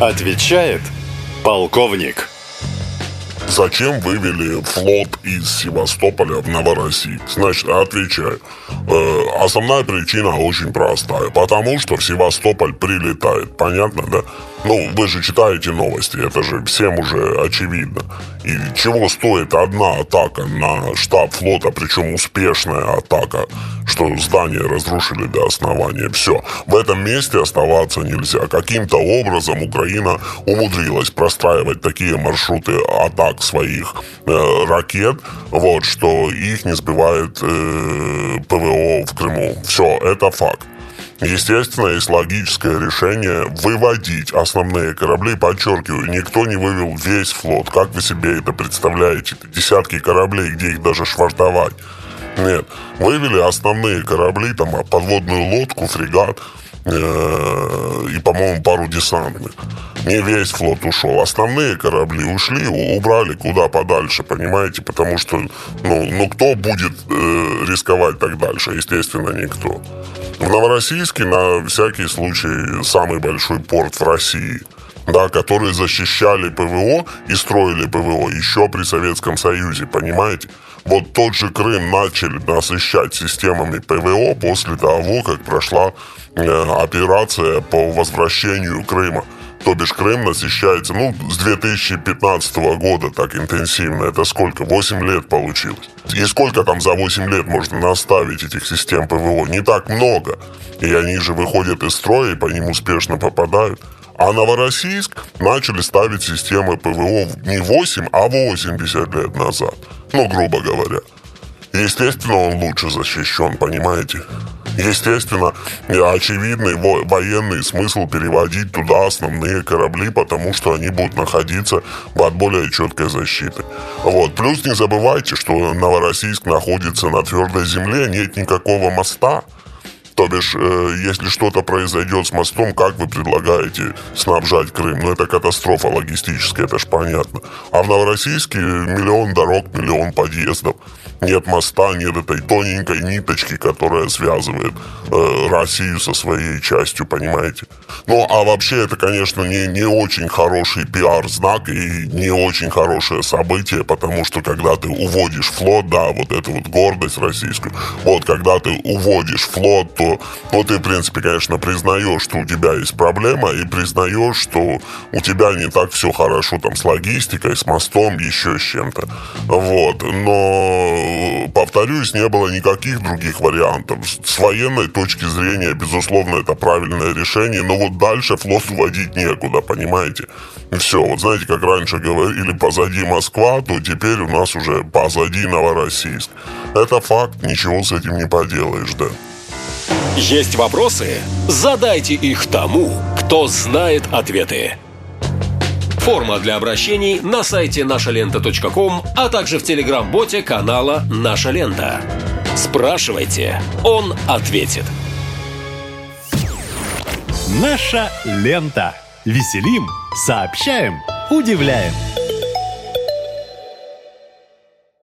Отвечает полковник. Зачем вывели флот из Севастополя в Новороссийск? Значит, отвечаю. Э, основная причина очень простая. Потому что в Севастополь прилетает. Понятно, да? Ну, вы же читаете новости, это же всем уже очевидно. И чего стоит одна атака на штаб флота, причем успешная атака, что здание разрушили до основания. Все. В этом месте оставаться нельзя. Каким-то образом Украина умудрилась простраивать такие маршруты атак своих э, ракет, вот, что их не сбивает э, ПВО в Крыму. Все, это факт. Естественно, есть логическое решение выводить основные корабли. Подчеркиваю, никто не вывел весь флот. Как вы себе это представляете? Десятки кораблей, где их даже швартовать. Нет, вывели основные корабли, там подводную лодку, фрегат э, и, по-моему, пару десантных. Не весь флот ушел. Основные корабли ушли, убрали куда подальше, понимаете? Потому что, ну, ну кто будет э, рисковать так дальше? Естественно, никто. В Новороссийске на всякий случай самый большой порт в России да, которые защищали ПВО и строили ПВО еще при Советском Союзе, понимаете? Вот тот же Крым начали насыщать системами ПВО после того, как прошла э, операция по возвращению Крыма. То бишь Крым насыщается, ну, с 2015 года так интенсивно. Это сколько? 8 лет получилось. И сколько там за 8 лет можно наставить этих систем ПВО? Не так много. И они же выходят из строя и по ним успешно попадают. А Новороссийск начали ставить системы ПВО не 8, а 80 лет назад. Ну, грубо говоря. Естественно, он лучше защищен, понимаете? Естественно, очевидный военный смысл переводить туда основные корабли, потому что они будут находиться под более четкой защитой. Вот. Плюс не забывайте, что Новороссийск находится на твердой земле, нет никакого моста. То бишь, э, если что-то произойдет с мостом, как вы предлагаете снабжать Крым? Ну, это катастрофа логистическая, это ж понятно. А в Новороссийске миллион дорог, миллион подъездов. Нет моста, нет этой тоненькой ниточки, которая связывает э, Россию со своей частью, понимаете? Ну, а вообще это, конечно, не, не очень хороший пиар-знак и не очень хорошее событие, потому что когда ты уводишь флот, да, вот эту вот гордость российскую, вот когда ты уводишь флот, то ну, ты, в принципе, конечно, признаешь, что у тебя есть проблема, и признаешь, что у тебя не так все хорошо там с логистикой, с мостом, еще с чем-то. Вот. Но, повторюсь, не было никаких других вариантов. С военной точки зрения, безусловно, это правильное решение, но вот дальше флот уводить некуда, понимаете? Все, вот знаете, как раньше говорили, позади Москва, то теперь у нас уже позади Новороссийск. Это факт, ничего с этим не поделаешь, да. Есть вопросы? Задайте их тому, кто знает ответы. Форма для обращений на сайте нашалента.ком, а также в телеграм-боте канала «Наша лента». Спрашивайте, он ответит. Наша лента. Веселим, сообщаем, удивляем.